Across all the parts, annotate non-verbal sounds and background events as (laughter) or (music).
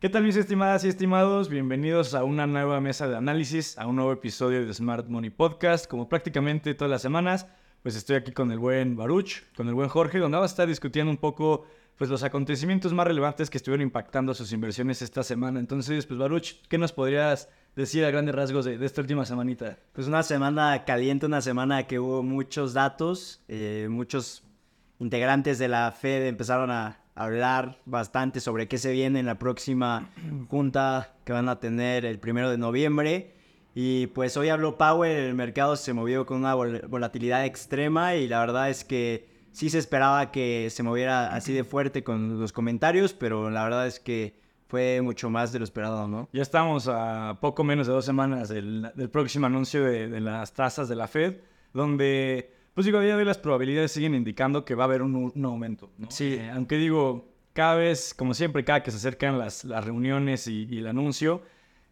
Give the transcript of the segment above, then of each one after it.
¿Qué tal mis estimadas y estimados? Bienvenidos a una nueva mesa de análisis, a un nuevo episodio de Smart Money Podcast. Como prácticamente todas las semanas, pues estoy aquí con el buen Baruch, con el buen Jorge, donde vamos a estar discutiendo un poco pues los acontecimientos más relevantes que estuvieron impactando sus inversiones esta semana. Entonces, pues Baruch, ¿qué nos podrías decir a grandes rasgos de, esta última semanita? Pues una semana caliente, una semana que hubo muchos datos, eh, muchos integrantes de la Fed empezaron a hablar bastante sobre qué se viene en la próxima junta que van a tener el primero de noviembre. Y pues hoy habló Powell, el mercado se movió con una volatilidad extrema y la verdad es que sí se esperaba que se moviera así de fuerte con los comentarios, pero la verdad es que fue mucho más de lo esperado, ¿no? Ya estamos a poco menos de dos semanas del, próximo anuncio de, las tasas de la Fed, donde pues digo, a día de hoy las probabilidades siguen indicando que va a haber un, aumento. ¿no? Sí. Eh, aunque digo, cada vez, como siempre, cada que se acercan las, las reuniones y, el anuncio,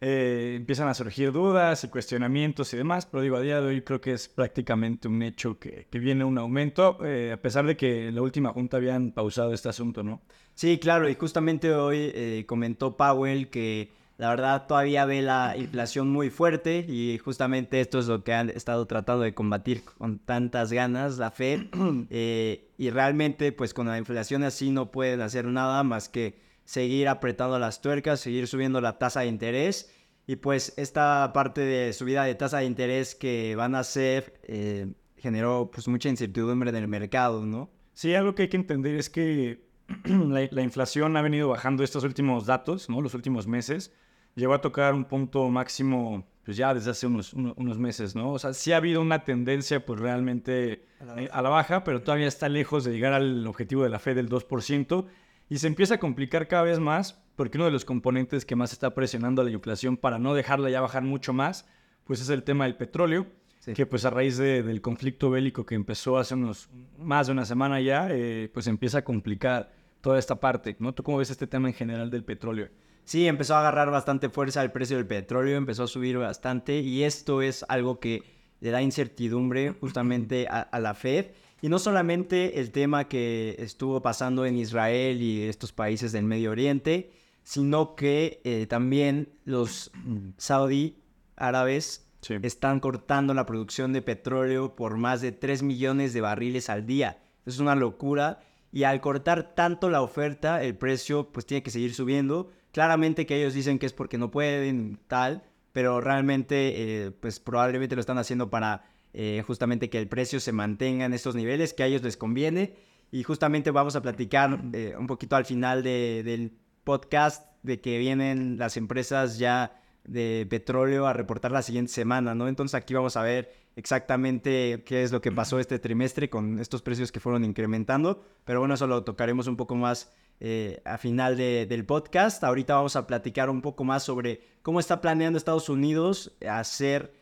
eh, empiezan a surgir dudas y cuestionamientos y demás, pero digo, a día de hoy creo que es prácticamente un hecho que, que viene un aumento, eh, a pesar de que en la última junta habían pausado este asunto, ¿no? Sí, claro, y justamente hoy comentó Powell que la verdad todavía ve la inflación muy fuerte y justamente esto es lo que han estado tratando de combatir con tantas ganas la Fed. (clears throat) Eh, y realmente pues con la inflación así no pueden hacer nada más que seguir apretando las tuercas, seguir subiendo la tasa de interés. Y pues esta parte de subida de tasa de interés que van a hacer eh, generó pues mucha incertidumbre en el mercado, ¿no? Sí, algo que hay que entender es que (clears throat) la, la, inflación ha venido bajando estos últimos datos, ¿no? Los últimos meses llegó a tocar un punto máximo, pues ya desde hace unos, unos meses, ¿no? O sea, sí ha habido una tendencia, pues realmente a la, baja, pero todavía está lejos de llegar al objetivo de la Fed del 2%. Y se empieza a complicar cada vez más, porque uno de los componentes que más está presionando a la inflación para no dejarla ya bajar mucho más, pues es el tema del petróleo. que pues a raíz del conflicto bélico que empezó hace unos más de una semana ya, eh, pues empieza a complicar toda esta parte, ¿no? ¿Tú cómo ves este tema en general del petróleo? Sí, empezó a agarrar bastante fuerza el precio del petróleo, empezó a subir bastante y esto es algo que le da incertidumbre (laughs) justamente a, la Fed. Y no solamente el tema que estuvo pasando en Israel y estos países del Medio Oriente, sino que eh, también los saudí árabes están cortando la producción de petróleo por más de 3 millones de barriles al día. Es una locura. Y al cortar tanto la oferta, el precio pues tiene que seguir subiendo. Claramente que ellos dicen que es porque no pueden, tal, pero realmente, eh, pues probablemente lo están haciendo para eh, justamente que el precio se mantenga en estos niveles, que a ellos les conviene. Y justamente vamos a platicar eh, un poquito al final del podcast de que vienen las empresas ya de petróleo a reportar la siguiente semana, ¿no? Entonces aquí vamos a ver exactamente qué es lo que pasó este trimestre con estos precios que fueron incrementando, pero bueno, eso lo tocaremos un poco más eh, a final del podcast. Ahorita vamos a platicar un poco más sobre cómo está planeando Estados Unidos hacer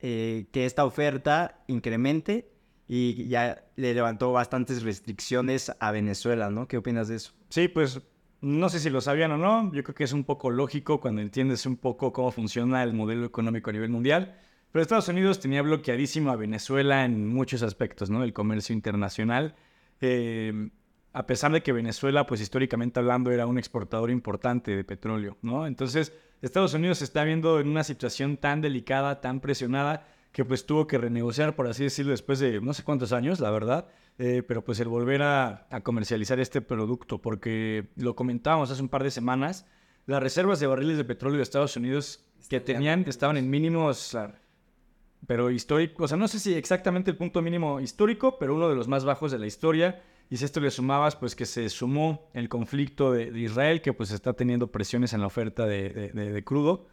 eh, que esta oferta incremente y ya le levantó bastantes restricciones a Venezuela, ¿no? ¿Qué opinas de eso? Sí, pues no sé si lo sabían o no, yo creo que es un poco lógico cuando entiendes un poco cómo funciona el modelo económico a nivel mundial. Pero Estados Unidos tenía bloqueadísimo a Venezuela en muchos aspectos, ¿no? El comercio internacional. Eh, a pesar de que Venezuela, pues históricamente hablando, era un exportador importante de petróleo, ¿no? Entonces, Estados Unidos se está viendo en una situación tan delicada, tan presionada, que pues tuvo que renegociar, por así decirlo, después de no sé cuántos años, la verdad, eh, pero pues el volver a, comercializar este producto, porque lo comentábamos hace un par de semanas, las reservas de barriles de petróleo de Estados Unidos que tenían estaban en mínimos, pero históricos, o sea, no sé si exactamente el punto mínimo histórico, pero uno de los más bajos de la historia y si esto le sumabas, pues que se sumó el conflicto de, Israel, que pues está teniendo presiones en la oferta de, crudo,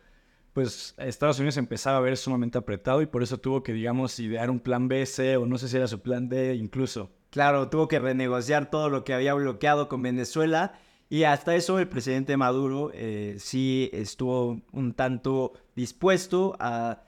pues Estados Unidos empezaba a ver sumamente apretado y por eso tuvo que, digamos, idear un plan B, C o no sé si era su plan D incluso. Claro, tuvo que renegociar todo lo que había bloqueado con Venezuela y hasta eso el presidente Maduro eh, sí estuvo un tanto dispuesto a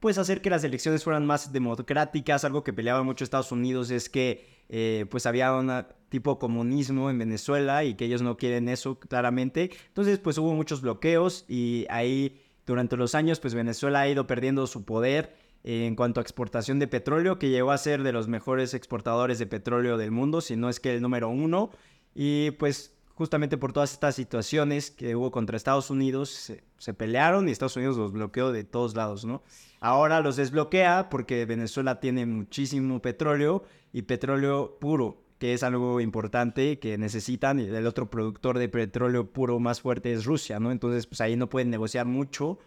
pues hacer que las elecciones fueran más democráticas, algo que peleaba mucho Estados Unidos es que eh, pues había un tipo comunismo en Venezuela y que ellos no quieren eso claramente. Entonces pues hubo muchos bloqueos y ahí durante los años pues Venezuela ha ido perdiendo su poder en cuanto a exportación de petróleo, que llegó a ser de los mejores exportadores de petróleo del mundo, si no es que el número uno. Y pues justamente por todas estas situaciones que hubo contra Estados Unidos, se, pelearon y Estados Unidos los bloqueó de todos lados, ¿no? Ahora los desbloquea porque Venezuela tiene muchísimo petróleo y petróleo puro, que es algo importante que necesitan. Y el otro productor de petróleo puro más fuerte es Rusia, ¿no? Entonces, pues ahí no pueden negociar mucho.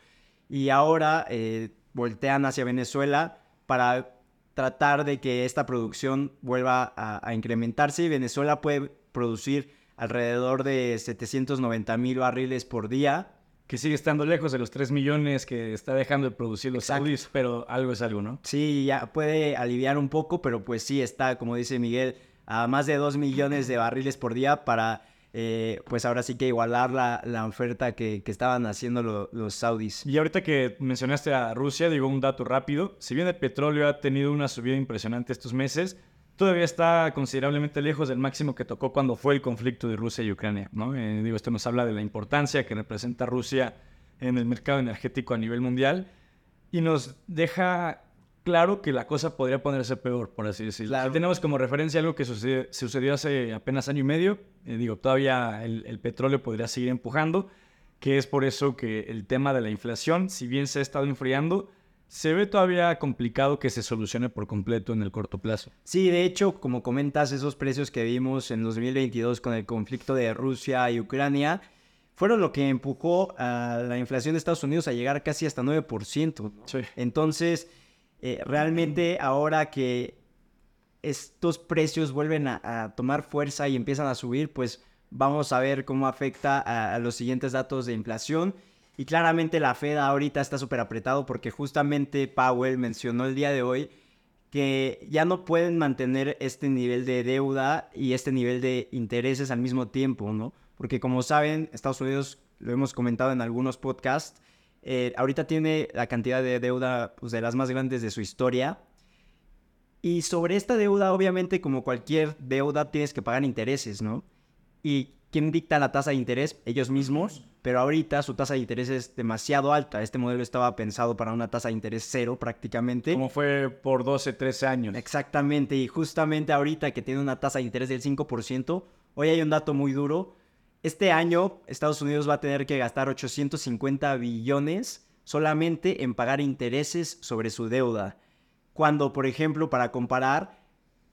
Y ahora eh, voltean hacia Venezuela para tratar de que esta producción vuelva a, a incrementarse. Venezuela puede producir alrededor de 790 mil barriles por día que sigue estando lejos de los 3 millones que está dejando de producir los saudis, pero algo es algo, ¿no? Sí, ya puede aliviar un poco, pero pues sí está, como dice Miguel, a más de 2 millones de barriles por día para, eh, pues ahora sí que igualar la, la oferta que, que, estaban haciendo los saudis. Y ahorita que mencionaste a Rusia, digo un dato rápido, si bien el petróleo ha tenido una subida impresionante estos meses, todavía está considerablemente lejos del máximo que tocó cuando fue el conflicto de Rusia y Ucrania. ¿no? Eh, digo, esto nos habla de la importancia que representa Rusia en el mercado energético a nivel mundial y nos deja claro que la cosa podría ponerse peor, por así decirlo. tenemos como referencia algo que sucedió, hace apenas año y medio. Eh, digo, todavía el, el petróleo podría seguir empujando, que es por eso que el tema de la inflación, si bien se ha estado enfriando, se ve todavía complicado que se solucione por completo en el corto plazo. Sí, de hecho, como comentas, esos precios que vimos en 2022 con el conflicto de Rusia y Ucrania fueron lo que empujó a la inflación de Estados Unidos a llegar casi hasta 9%. Sí. Entonces, eh, realmente ahora que estos precios vuelven a, tomar fuerza y empiezan a subir, pues vamos a ver cómo afecta a los siguientes datos de inflación y claramente la Fed ahorita está súper apretado porque justamente Powell mencionó el día de hoy que ya no pueden mantener este nivel de deuda y este nivel de intereses al mismo tiempo, ¿no? Porque como saben, Estados Unidos, lo hemos comentado en algunos podcasts, eh, ahorita tiene la cantidad de deuda pues, de las más grandes de su historia. Y sobre esta deuda, obviamente, como cualquier deuda, tienes que pagar intereses, ¿no? ¿Y quién dicta la tasa de interés? Ellos mismos pero ahorita su tasa de interés es demasiado alta. Este modelo estaba pensado para una tasa de interés cero prácticamente. Como fue por 12, 13 años. Exactamente, y justamente ahorita que tiene una tasa de interés del 5%, hoy hay un dato muy duro. Este año Estados Unidos va a tener que gastar 850 billones solamente en pagar intereses sobre su deuda. Cuando, por ejemplo, para comparar,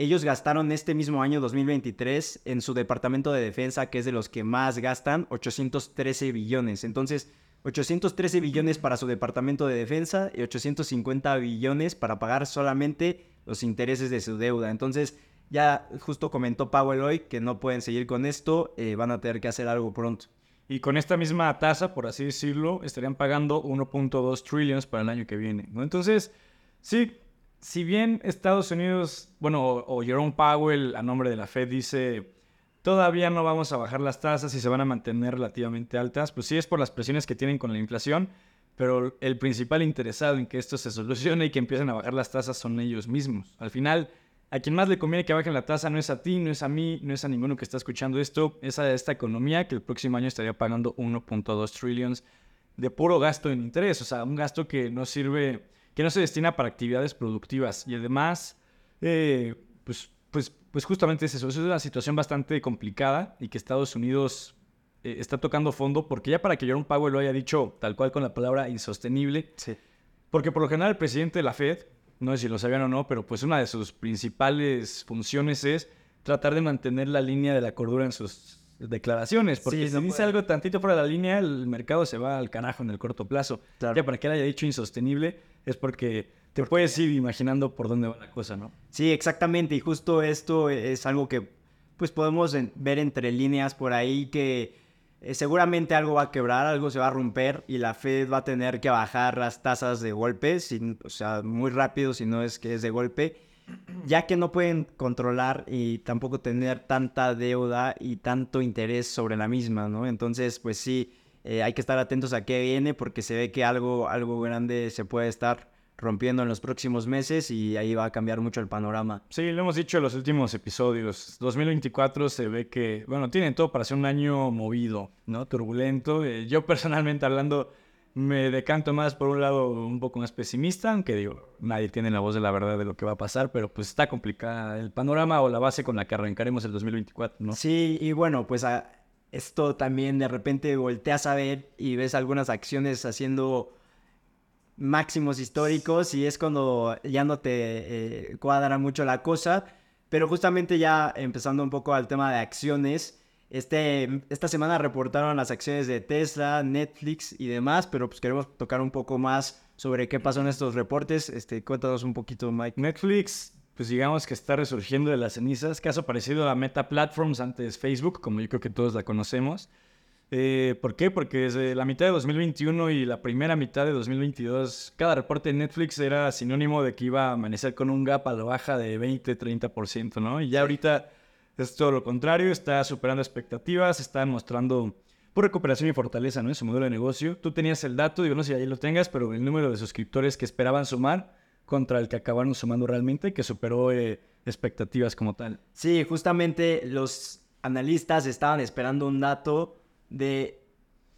ellos gastaron este mismo año 2023 en su departamento de defensa, que es de los que más gastan, 813 billones. Entonces, 813 billones para su departamento de defensa y 850 billones para pagar solamente los intereses de su deuda. Entonces, ya justo comentó Powell hoy que no pueden seguir con esto, eh, van a tener que hacer algo pronto. Y con esta misma tasa, por así decirlo, estarían pagando 1.2 trillones para el año que viene. Entonces, sí, si bien Estados Unidos, bueno, o, Jerome Powell a nombre de la Fed dice, todavía no vamos a bajar las tasas y se van a mantener relativamente altas, pues sí es por las presiones que tienen con la inflación, pero el principal interesado en que esto se solucione y que empiecen a bajar las tasas son ellos mismos. Al final, a quien más le conviene que bajen la tasa no es a ti, no es a mí, no es a ninguno que está escuchando esto, es a esta economía que el próximo año estaría pagando 1.2 trillones de puro gasto en interés, o sea, un gasto que no sirve que no se destina para actividades productivas. Y además, eh, pues, pues, pues justamente es eso. Es una situación bastante complicada y que Estados Unidos eh, está tocando fondo porque ya para que Jerome Powell lo haya dicho tal cual con la palabra insostenible. Sí. Porque por lo general el presidente de la Fed, no sé si lo sabían o no, pero pues una de sus principales funciones es tratar de mantener la línea de la cordura en sus declaraciones, porque si dice algo tantito fuera de la línea, el mercado se va al carajo en el corto plazo. Ya para que él haya dicho insostenible, es porque te puedes ir imaginando por dónde va la cosa, ¿no? Sí, exactamente, y justo esto es algo que pues podemos ver entre líneas por ahí que eh, seguramente algo va a quebrar, algo se va a romper y la Fed va a tener que bajar las tasas de golpe, o sea, muy rápido si no es que es de golpe ya que no pueden controlar y tampoco tener tanta deuda y tanto interés sobre la misma, ¿no? Entonces, pues sí, eh, hay que estar atentos a qué viene porque se ve que algo, algo grande se puede estar rompiendo en los próximos meses y ahí va a cambiar mucho el panorama. Sí, lo hemos dicho en los últimos episodios. 2024 se ve que, bueno, tiene todo para ser un año movido, ¿no? Turbulento. Eh, yo personalmente hablando me decanto más por un lado un poco más pesimista, aunque digo, nadie tiene la voz de la verdad de lo que va a pasar, pero pues está complicada el panorama o la base con la que arrancaremos el 2024, ¿no? Sí, y bueno, pues esto también de repente volteas a ver y ves algunas acciones haciendo máximos históricos y es cuando ya no te eh, cuadra mucho la cosa. Pero justamente ya empezando un poco al tema de acciones, este, esta semana reportaron las acciones de Tesla, Netflix y demás, pero pues queremos tocar un poco más sobre qué pasó en estos reportes. Este, cuéntanos un poquito, Mike. Netflix, pues digamos que está resurgiendo de las cenizas, caso parecido a Meta Platforms, antes Facebook, como yo creo que todos la conocemos. Eh, ¿Por qué? Porque desde la mitad de 2021 y la primera mitad de 2022, cada reporte de Netflix era sinónimo de que iba a amanecer con un gap a la baja de 20-30%, ¿no? Y ya ahorita es todo lo contrario, está superando expectativas, está mostrando por recuperación y fortaleza, ¿no? En su modelo de negocio. Tú tenías el dato, digo, no sé si ahí lo tengas, pero el número de suscriptores que esperaban sumar contra el que acabaron sumando realmente, que superó eh, expectativas como tal. Sí, justamente los analistas estaban esperando un dato de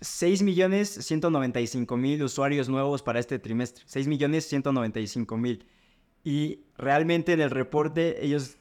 6.195.000 usuarios nuevos para este trimestre. 6.195.000. Y realmente en el reporte ellos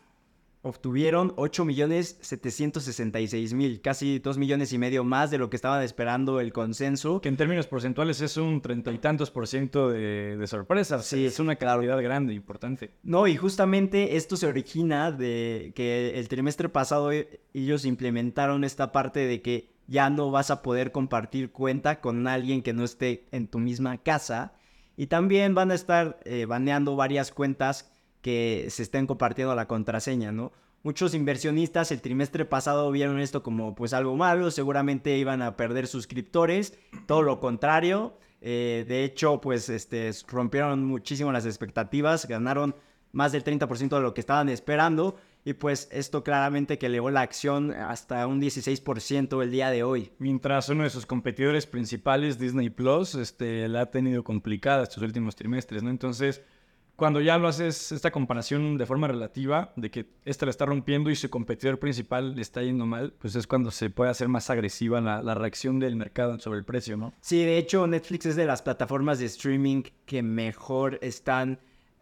obtuvieron 8.766.000, casi 2 millones y medio más de lo que estaban esperando el consenso. Que en términos porcentuales es un treinta y tantos por ciento de, de sorpresa. Sí, es una cantidad grande, importante. No, y justamente esto se origina de que el trimestre pasado ellos implementaron esta parte de que ya no vas a poder compartir cuenta con alguien que no esté en tu misma casa. Y también van a estar eh, baneando varias cuentas que se estén compartiendo la contraseña, ¿no? Muchos inversionistas el trimestre pasado vieron esto como pues algo malo, seguramente iban a perder suscriptores, todo lo contrario. Eh, de hecho, pues este, rompieron muchísimo las expectativas, ganaron más del 30% de lo que estaban esperando y pues esto claramente que elevó la acción hasta un 16% el día de hoy. Mientras uno de sus competidores principales, Disney Plus, este, la ha tenido complicada estos últimos trimestres, ¿no? Entonces, cuando ya lo haces esta comparación de forma relativa, de que esta la está rompiendo y su competidor principal le está yendo mal, pues es cuando se puede hacer más agresiva la, la reacción del mercado sobre el precio, ¿no? Sí, de hecho Netflix es de las plataformas de streaming que mejor están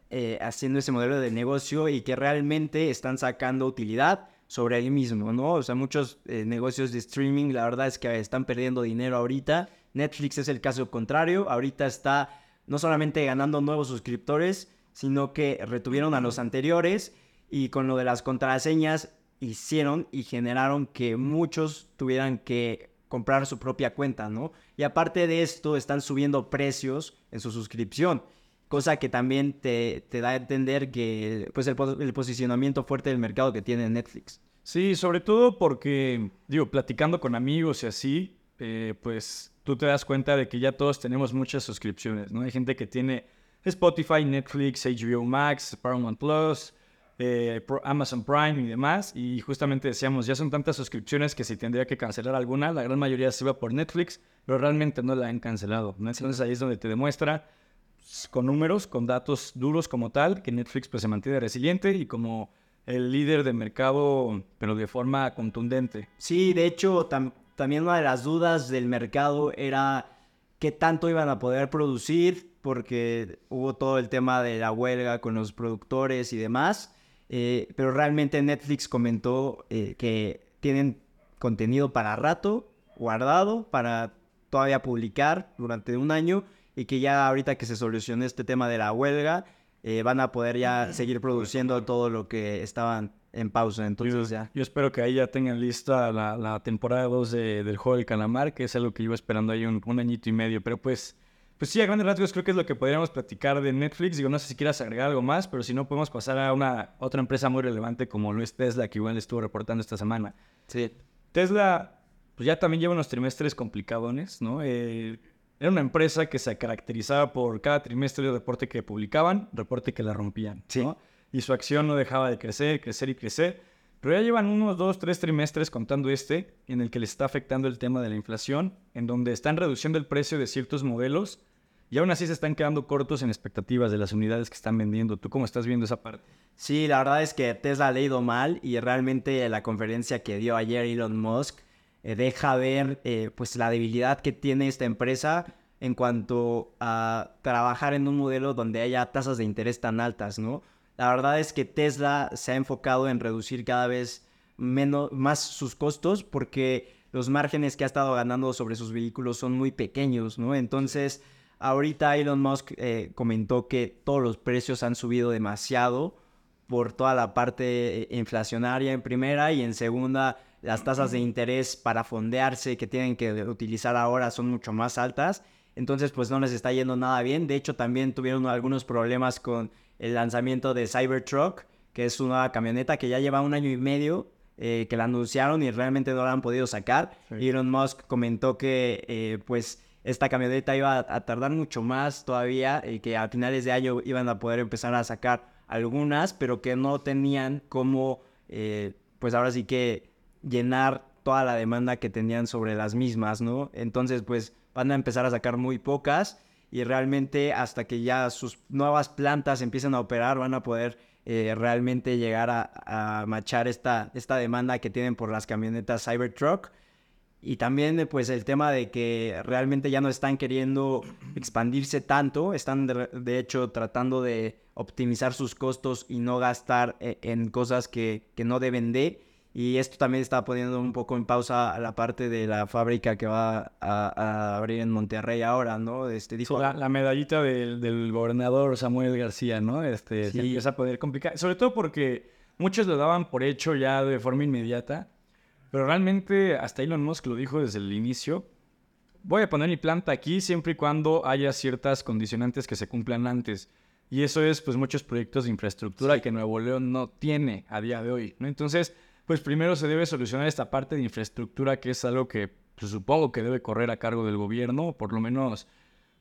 eh, haciendo ese modelo de negocio y que realmente están sacando utilidad sobre él mismo, ¿no? O sea, muchos eh, negocios de streaming, la verdad es que están perdiendo dinero ahorita. Netflix es el caso contrario, ahorita está no solamente ganando nuevos suscriptores, sino que retuvieron a los anteriores y con lo de las contraseñas hicieron y generaron que muchos tuvieran que comprar su propia cuenta, ¿no? Y aparte de esto, están subiendo precios en su suscripción cosa que también te, da a entender que pues el, posicionamiento fuerte del mercado que tiene Netflix. Sí, sobre todo porque, digo, platicando con amigos y así, eh, pues tú te das cuenta de que ya todos tenemos muchas suscripciones, ¿no? Hay gente que tiene Spotify, Netflix, HBO Max, Paramount Plus, eh, Amazon Prime y demás, y justamente decíamos, ya son tantas suscripciones que si tendría que cancelar alguna, la gran mayoría se va por Netflix, pero realmente no la han cancelado, Entonces ahí es donde te demuestra con números, con datos duros como tal, que Netflix pues se mantiene resiliente y como el líder de mercado, pero de forma contundente. Sí, de hecho, también una de las dudas del mercado era qué tanto iban a poder producir, porque hubo todo el tema de la huelga con los productores y demás, eh, pero realmente Netflix comentó eh, que tienen contenido para rato, guardado, para todavía publicar durante un año y que ya ahorita que se solucione este tema de la huelga, eh, van a poder ya seguir produciendo todo lo que estaban en pausa. Entonces ya. Yo espero que ahí ya tengan lista la, temporada 2 del juego del calamar, que es algo que iba esperando ahí un, añito y medio. Pero pues, pues sí, a grandes rasgos creo que es lo que podríamos platicar de Netflix. Digo, no sé si quieras agregar algo más, pero si no, podemos pasar a una otra empresa muy relevante como lo es Tesla, que igual estuvo reportando esta semana. Sí. Tesla, pues ya también lleva unos trimestres complicadones, ¿no? Eh, era una empresa que se caracterizaba por cada trimestre de reporte que publicaban, reporte que la rompían. Sí. Y su acción no dejaba de crecer, crecer y crecer. Pero ya llevan unos dos, tres trimestres contando este, en el que les está afectando el tema de la inflación, en donde están reduciendo el precio de ciertos modelos y aún así se están quedando cortos en expectativas de las unidades que están vendiendo. ¿Tú cómo estás viendo esa parte? Sí, la verdad es que Tesla ha leído mal y realmente la conferencia que dio ayer Elon Musk eh, deja ver eh, pues la debilidad que tiene esta empresa en cuanto a trabajar en un modelo donde haya tasas de interés tan altas, ¿no? La verdad es que Tesla se ha enfocado en reducir cada vez menos, más sus costos porque los márgenes que ha estado ganando sobre sus vehículos son muy pequeños, ¿no? Entonces, ahorita Elon Musk eh, comentó que todos los precios han subido demasiado por toda la parte eh, inflacionaria en primera y en segunda las tasas de interés para fondearse que tienen que utilizar ahora son mucho más altas. Entonces, pues no les está yendo nada bien. De hecho, también tuvieron algunos problemas con el lanzamiento de Cybertruck, que es una camioneta que ya lleva un año y medio eh, que la anunciaron y realmente no la han podido sacar. Elon Musk comentó que eh, pues esta camioneta iba a, tardar mucho más todavía y que a finales de año iban a poder empezar a sacar algunas, pero que no tenían como, eh, pues ahora sí que llenar toda la demanda que tenían sobre las mismas, ¿no? Entonces, pues van a empezar a sacar muy pocas y realmente hasta que ya sus nuevas plantas empiecen a operar van a poder eh, realmente llegar a, machar esta, esta demanda que tienen por las camionetas Cybertruck. Y también pues el tema de que realmente ya no están queriendo expandirse tanto, están de, hecho tratando de optimizar sus costos y no gastar eh, en cosas que, que no deben de. Y esto también está poniendo un poco en pausa la parte de la fábrica que va a, abrir en Monterrey ahora, ¿no? Este, dijo... La, medallita del, gobernador Samuel García, ¿no? Este, sí. empieza a poder complicar. Sobre todo porque muchos lo daban por hecho ya de forma inmediata. Pero realmente, hasta Elon Musk lo dijo desde el inicio, voy a poner mi planta aquí siempre y cuando haya ciertas condicionantes que se cumplan antes. Y eso es, pues, muchos proyectos de infraestructura que Nuevo León no tiene a día de hoy, ¿no? Entonces pues primero se debe solucionar esta parte de infraestructura que es algo que pues, supongo que debe correr a cargo del gobierno, o por lo menos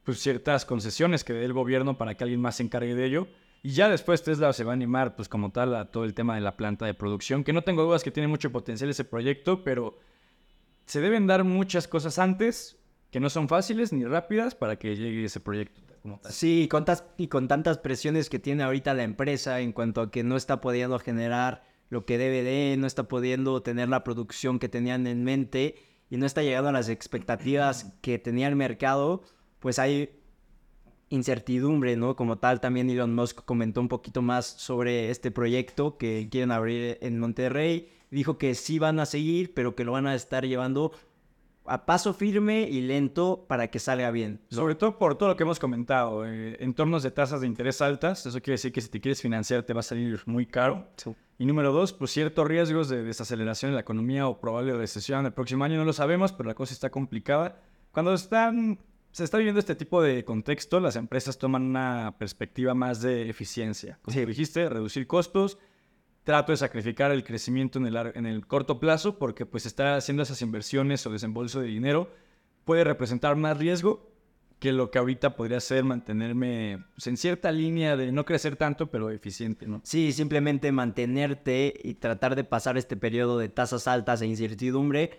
pues, ciertas concesiones que dé el gobierno para que alguien más se encargue de ello. Y ya después Tesla se va a animar, pues como tal, a todo el tema de la planta de producción, que no tengo dudas que tiene mucho potencial ese proyecto, pero se deben dar muchas cosas antes que no son fáciles ni rápidas para que llegue ese proyecto. Como tal. Sí, y con tantas presiones que tiene ahorita la empresa en cuanto a que no está pudiendo generar lo que debe de, no está pudiendo tener la producción que tenían en mente y no está llegando a las expectativas que tenía el mercado, pues hay incertidumbre, ¿no? Como tal, también Elon Musk comentó un poquito más sobre este proyecto que quieren abrir en Monterrey. Dijo que sí van a seguir, pero que lo van a estar llevando a paso firme y lento para que salga bien. Sobre todo por todo lo que hemos comentado, eh, entornos de tasas de interés altas, eso quiere decir que si te quieres financiar te va a salir muy caro. Y número dos, pues ciertos riesgos de desaceleración en la economía o probable recesión el próximo año, no lo sabemos, pero la cosa está complicada. Cuando están, se está viviendo este tipo de contexto, las empresas toman una perspectiva más de eficiencia. Como dijiste, reducir costos, trato de sacrificar el crecimiento en el, en el corto plazo porque pues estar haciendo esas inversiones o desembolso de dinero puede representar más riesgo que lo que ahorita podría ser mantenerme pues, en cierta línea de no crecer tanto, pero eficiente, ¿no? Sí, simplemente mantenerte y tratar de pasar este periodo de tasas altas e incertidumbre,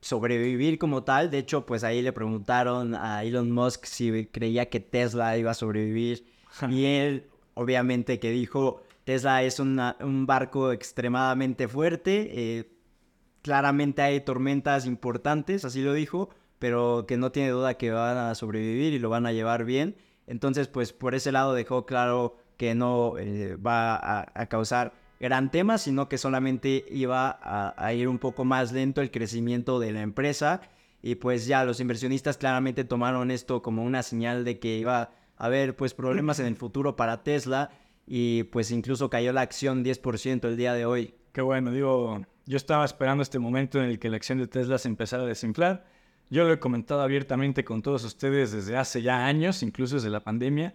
sobrevivir como tal. De hecho, pues ahí le preguntaron a Elon Musk si creía que Tesla iba a sobrevivir y él obviamente que dijo Tesla es un barco extremadamente fuerte. Eh, claramente hay tormentas importantes, así lo dijo, pero que no tiene duda que van a sobrevivir y lo van a llevar bien. Entonces, pues por ese lado dejó claro que no eh, va a, causar gran tema, sino que solamente iba a, ir un poco más lento el crecimiento de la empresa. Y pues ya los inversionistas claramente tomaron esto como una señal de que iba a haber pues problemas en el futuro para Tesla y pues incluso cayó la acción 10% el día de hoy. Qué bueno, digo, yo estaba esperando este momento en el que la acción de Tesla se empezara a desinflar. Yo lo he comentado abiertamente con todos ustedes desde hace ya años, incluso desde la pandemia.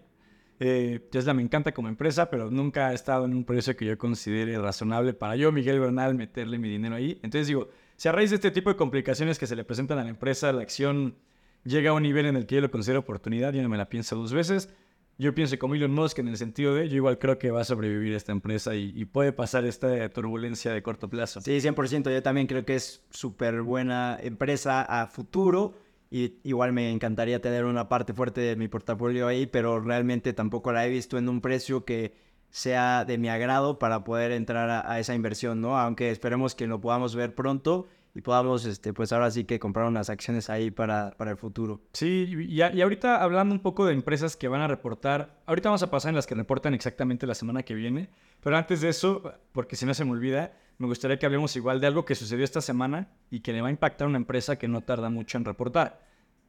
Eh, Tesla me encanta como empresa, pero nunca ha estado en un precio que yo considere razonable para yo, Miguel Bernal, meterle mi dinero ahí. Entonces digo, si a raíz de este tipo de complicaciones que se le presentan a la empresa, la acción llega a un nivel en el que yo lo considero oportunidad, yo no me la pienso dos veces. Yo pienso como Elon Musk en el sentido de, yo igual creo que va a sobrevivir esta empresa y, puede pasar esta turbulencia de corto plazo. Sí, 100%. Yo también creo que es súper buena empresa a futuro. Igual me encantaría tener una parte fuerte de mi portafolio ahí, pero realmente tampoco la he visto en un precio que sea de mi agrado para poder entrar a, a esa inversión, ¿no? Aunque esperemos que lo podamos ver pronto y podamos, este, pues ahora sí que comprar unas acciones ahí para, para el futuro. Sí, y, y, ahorita hablando un poco de empresas que van a reportar, ahorita vamos a pasar en las que reportan exactamente la semana que viene, pero antes de eso, porque si no se me olvida, me gustaría que hablemos igual de algo que sucedió esta semana y que le va a impactar a una empresa que no tarda mucho en reportar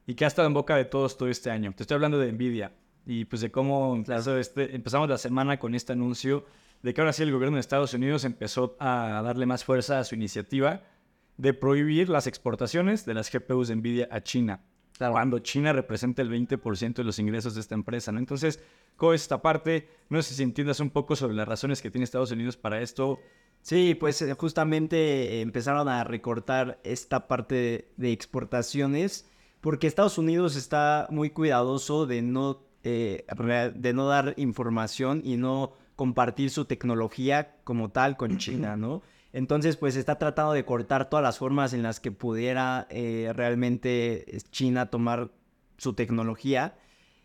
y que ha estado en boca de todos todo este año. Te estoy hablando de Nvidia y pues de cómo este, empezamos la semana con este anuncio de que ahora sí el gobierno de Estados Unidos empezó a darle más fuerza a su iniciativa de prohibir las exportaciones de las GPUs de Nvidia a China. Cuando China representa el 20% de los ingresos de esta empresa, ¿no? Entonces, ¿cómo es esta parte? No sé si entiendas un poco sobre las razones que tiene Estados Unidos para esto. Sí, pues eh, justamente empezaron a recortar esta parte de exportaciones porque Estados Unidos está muy cuidadoso de no, eh, de no dar información y no compartir su tecnología como tal con China, ¿no? Entonces, pues está tratando de cortar todas las formas en las que pudiera eh, realmente China tomar su tecnología.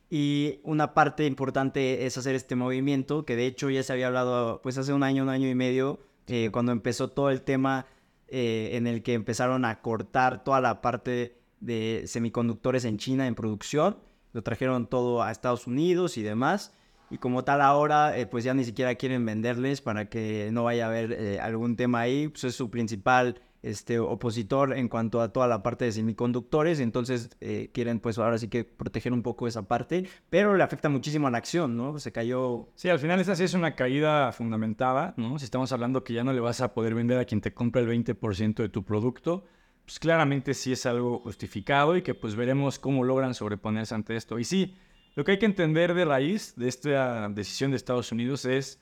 Y una parte importante es hacer este movimiento, que de hecho ya se había hablado pues hace un año, un año y medio, eh, cuando empezó todo el tema eh, en el que empezaron a cortar toda la parte de semiconductores en China en producción, lo trajeron todo a Estados Unidos y demás y como tal ahora eh, pues ya ni siquiera quieren venderles para que no vaya a haber eh, algún tema ahí, pues es su principal este, opositor en cuanto a toda la parte de semiconductores, entonces eh, quieren pues ahora sí que proteger un poco esa parte, pero le afecta muchísimo a la acción, ¿no? Se cayó... Sí, al final esta sí es una caída fundamentada, ¿no? Si estamos hablando que ya no le vas a poder vender a quien te compra el 20% de tu producto, pues claramente sí es algo justificado y que pues veremos cómo logran sobreponerse ante esto. Y sí, lo que hay que entender de raíz de esta decisión de Estados Unidos es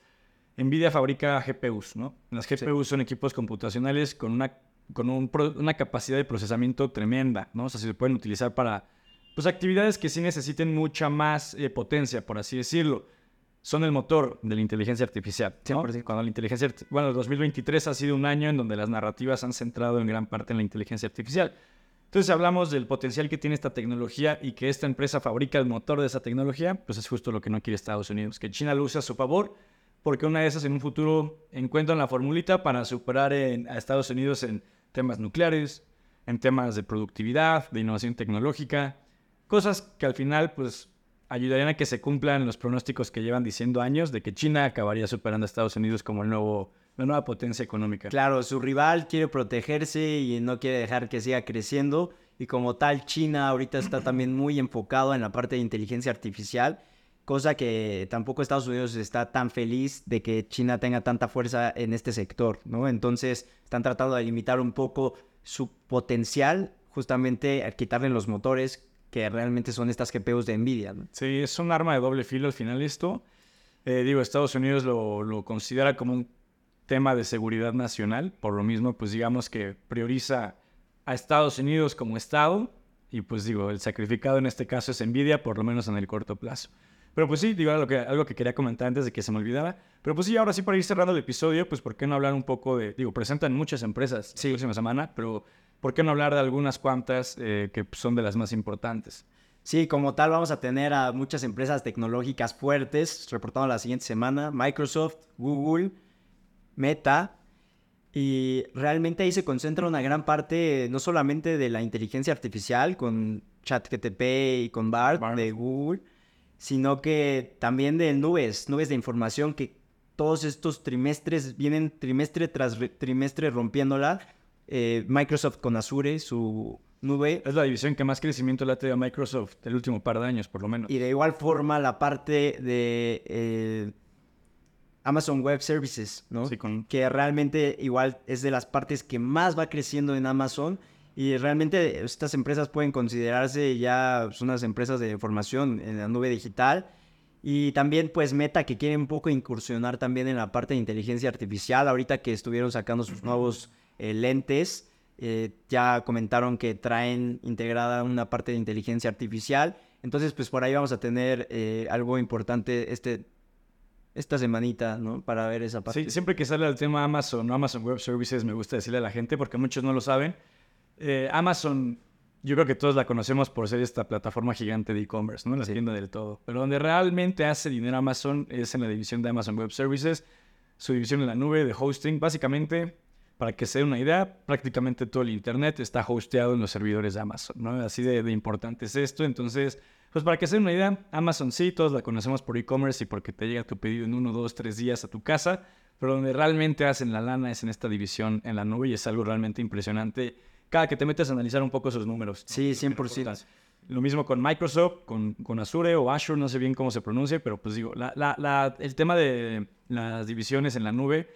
Nvidia fabrica GPUs, ¿no? Las GPUs son equipos computacionales con una, con una capacidad de procesamiento tremenda, ¿no? O sea, se pueden utilizar para pues, actividades que sí necesiten mucha más eh, potencia, por así decirlo. Son el motor de la inteligencia artificial. ¿no? Cuando la inteligencia, bueno, el 2023 ha sido un año en donde las narrativas han centrado en gran parte en la inteligencia artificial. Entonces hablamos del potencial que tiene esta tecnología y que esta empresa fabrica el motor de esa tecnología, pues es justo lo que no quiere Estados Unidos, que China lo use a su favor, porque una de esas en un futuro encuentran la formulita para superar a Estados Unidos en temas nucleares, en temas de productividad, de innovación tecnológica, cosas que al final pues ayudarían a que se cumplan los pronósticos que llevan diciendo años de que China acabaría superando a Estados Unidos como el nuevo la nueva potencia económica. Claro, su rival quiere protegerse y no quiere dejar que siga creciendo. Y como tal, China ahorita está también muy enfocado en la parte de inteligencia artificial, cosa que tampoco Estados Unidos está tan feliz de que China tenga tanta fuerza en este sector, ¿no? Entonces están tratando de limitar un poco su potencial justamente al quitarle los motores que realmente son estas GPUs de Nvidia. Sí, es un arma de doble filo al final esto. Eh, digo, Estados Unidos lo, lo considera como un tema de seguridad nacional. Por lo mismo, pues digamos que prioriza a Estados Unidos como Estado. Y pues digo, el sacrificado en este caso es envidia, por lo menos en el corto plazo. Pero pues sí, digo algo que, algo que quería comentar antes de que se me olvidara. Pero pues sí, ahora sí para ir cerrando el episodio, pues ¿por qué no hablar un poco de... Digo, presentan muchas empresas sí. la próxima semana, pero ¿por qué no hablar de algunas cuantas eh, que son de las más importantes? Sí, como tal vamos a tener a muchas empresas tecnológicas fuertes reportando la siguiente semana. Microsoft, Google, Meta. Y realmente ahí se concentra una gran parte, no solamente de la inteligencia artificial con ChatGTP y con BART, de Google, sino que también de nubes, nubes de información que todos estos trimestres vienen trimestre tras trimestre rompiéndola. Eh, Microsoft con Azure, su nube. Es la división que más crecimiento le ha tenido a Microsoft el último par de años, por lo menos. Y de igual forma la parte de... Eh, Amazon Web Services, ¿no? Sí, con... Que realmente igual es de las partes que más va creciendo en Amazon y realmente estas empresas pueden considerarse ya pues, unas empresas de formación en la nube digital. Y también pues Meta que quiere un poco incursionar también en la parte de inteligencia artificial. Ahorita que estuvieron sacando sus nuevos eh, lentes, eh, ya comentaron que traen integrada una parte de inteligencia artificial. Entonces pues por ahí vamos a tener eh, algo importante este esta semanita, ¿no? Para ver esa parte. Sí, siempre que sale el tema Amazon o Amazon Web Services me gusta decirle a la gente, porque muchos no lo saben. Eh, Amazon, yo creo que todos la conocemos por ser esta plataforma gigante de e-commerce, ¿no? La sí. tienda del todo. Pero donde realmente hace dinero Amazon es en la división de Amazon Web Services, su división en la nube de hosting. Básicamente, Para que se den una idea, prácticamente todo el Internet está hosteado en los servidores de Amazon, ¿no? Así de, de importante es esto. Entonces, pues para que se den una idea, Amazon sí, todos la conocemos por e-commerce y porque te llega tu pedido en uno, dos, tres días a tu casa, pero donde realmente hacen la lana es en esta división en la nube y es algo realmente impresionante cada que te metes a analizar un poco esos números. Sí, 100%. Lo mismo con Microsoft, con, con, Azure o Azure, no sé bien cómo se pronuncia, pero pues digo, la, la, el tema de las divisiones en la nube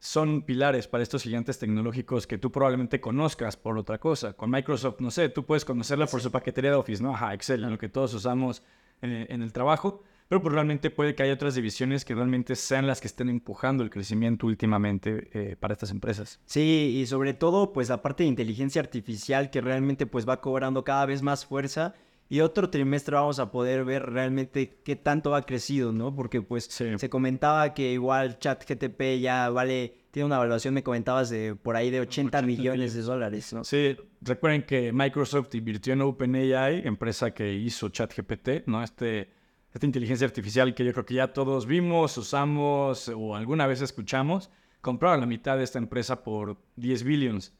son pilares para estos gigantes tecnológicos que tú probablemente conozcas por otra cosa. Con Microsoft, no sé, tú puedes conocerla por su paquetería de Office, ¿no? Ajá, Excel, lo que todos usamos en, el trabajo, pero pues realmente puede que haya otras divisiones que realmente sean las que estén empujando el crecimiento últimamente eh, para estas empresas. Sí, y sobre todo, pues la parte de inteligencia artificial que realmente pues va cobrando cada vez más fuerza y otro trimestre vamos a poder ver realmente qué tanto ha crecido, ¿no? Porque pues se comentaba que igual ChatGTP ya vale, tiene una evaluación, me comentabas, de por ahí de 80, millones de dólares, ¿no? Sí, recuerden que Microsoft invirtió en OpenAI, empresa que hizo ChatGPT, ¿no? Este, esta inteligencia artificial que yo creo que ya todos vimos, usamos o alguna vez escuchamos, compraron la mitad de esta empresa por 10 billones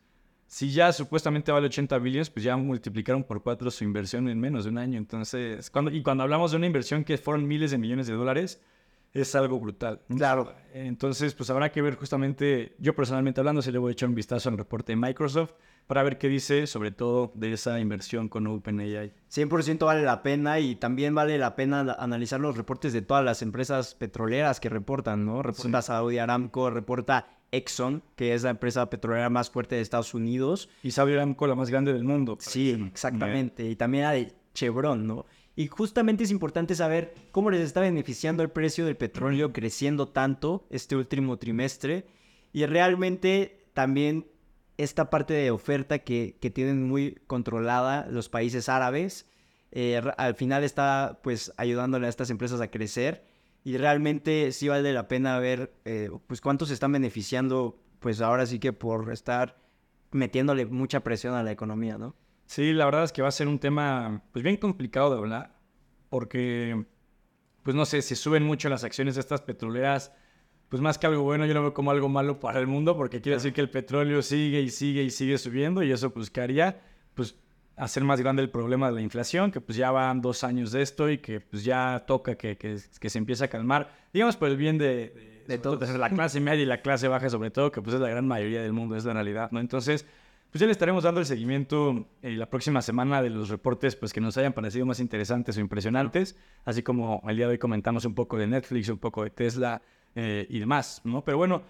si ya supuestamente vale 80 billones, pues ya multiplicaron por cuatro su inversión en menos de un año. Entonces, cuando, y cuando hablamos de una inversión que fueron miles de millones de dólares, es algo brutal. Claro. Entonces, pues habrá que ver justamente, yo personalmente hablando, si le voy a echar un vistazo al reporte de Microsoft para ver qué dice sobre todo de esa inversión con OpenAI. 100% vale la pena y también vale la pena analizar los reportes de todas las empresas petroleras que reportan, ¿no? Reporta Saudi Aramco, reporta Exxon, que es la empresa petrolera más fuerte de Estados Unidos. Y Saudi Aramco, la más grande del mundo. Sí, exactamente. Y también la de Chevron, ¿no? Y justamente es importante saber cómo les está beneficiando el precio del petróleo creciendo tanto este último trimestre. Y realmente también esta parte de oferta que, tienen muy controlada los países árabes, eh, al final está pues ayudándole a estas empresas a crecer y realmente sí vale la pena ver eh, pues cuántos están beneficiando pues ahora sí que por estar metiéndole mucha presión a la economía, ¿no? Sí, la verdad es que va a ser un tema pues bien complicado de hablar porque pues no sé, si suben mucho las acciones de estas petroleras, pues más que algo bueno, yo lo veo como algo malo para el mundo porque quiere decir que el petróleo sigue y sigue y sigue subiendo y eso pues que haría pues hacer más grande el problema de la inflación, que pues ya van dos años de esto y que pues ya toca que, que, se empiece a calmar, digamos por el bien de, de, de la clase media y la clase baja sobre todo, que pues es la gran mayoría del mundo, es la realidad, ¿no? Entonces, pues ya le estaremos dando el seguimiento eh, la próxima semana de los reportes pues que nos hayan parecido más interesantes o impresionantes, así como el día de hoy comentamos un poco de Netflix, un poco de Tesla eh, y demás, ¿no? Pero bueno,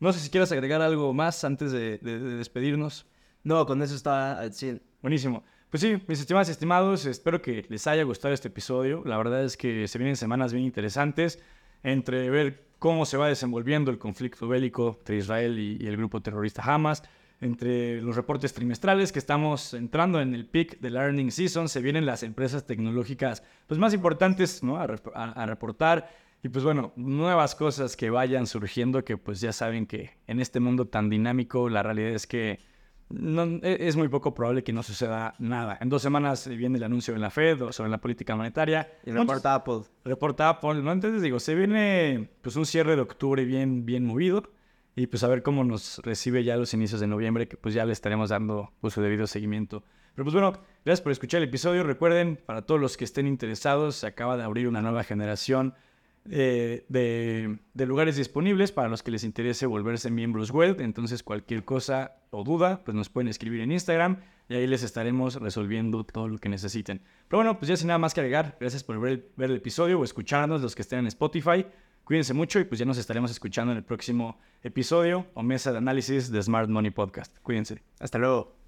no sé si quieres agregar algo más antes de, despedirnos. No, con eso está al Buenísimo. Pues sí, mis estimados y estimados, espero que les haya gustado este episodio. La verdad es que se vienen semanas bien interesantes entre ver cómo se va desenvolviendo el conflicto bélico entre Israel y, el grupo terrorista Hamas, entre los reportes trimestrales que estamos entrando en el peak del earning season, se vienen las empresas tecnológicas pues, más importantes ¿no? a, a, reportar y pues bueno, nuevas cosas que vayan surgiendo que pues ya saben que en este mundo tan dinámico la realidad es que e, es muy poco probable que no suceda nada. En dos semanas viene el anuncio en la Fed sobre la política monetaria. Y reporta Apple. Reporta Apple, ¿no? Entonces digo, se viene pues un cierre de octubre bien, bien movido y pues a ver cómo nos recibe ya los inicios de noviembre, que pues ya le estaremos dando pues, su debido seguimiento. Pero pues bueno, gracias por escuchar el episodio. Recuerden, para todos los que estén interesados, se acaba de abrir una nueva generación eh, de, lugares disponibles para los que les interese volverse miembros web. Entonces cualquier cosa o duda, pues nos pueden escribir en Instagram y ahí les estaremos resolviendo todo lo que necesiten. Pero bueno, pues ya sin nada más que agregar, gracias por ver, ver el episodio o escucharnos los que estén en Spotify. Cuídense mucho y pues ya nos estaremos escuchando en el próximo episodio o mesa de análisis de Smart Money Podcast. Cuídense. Hasta luego.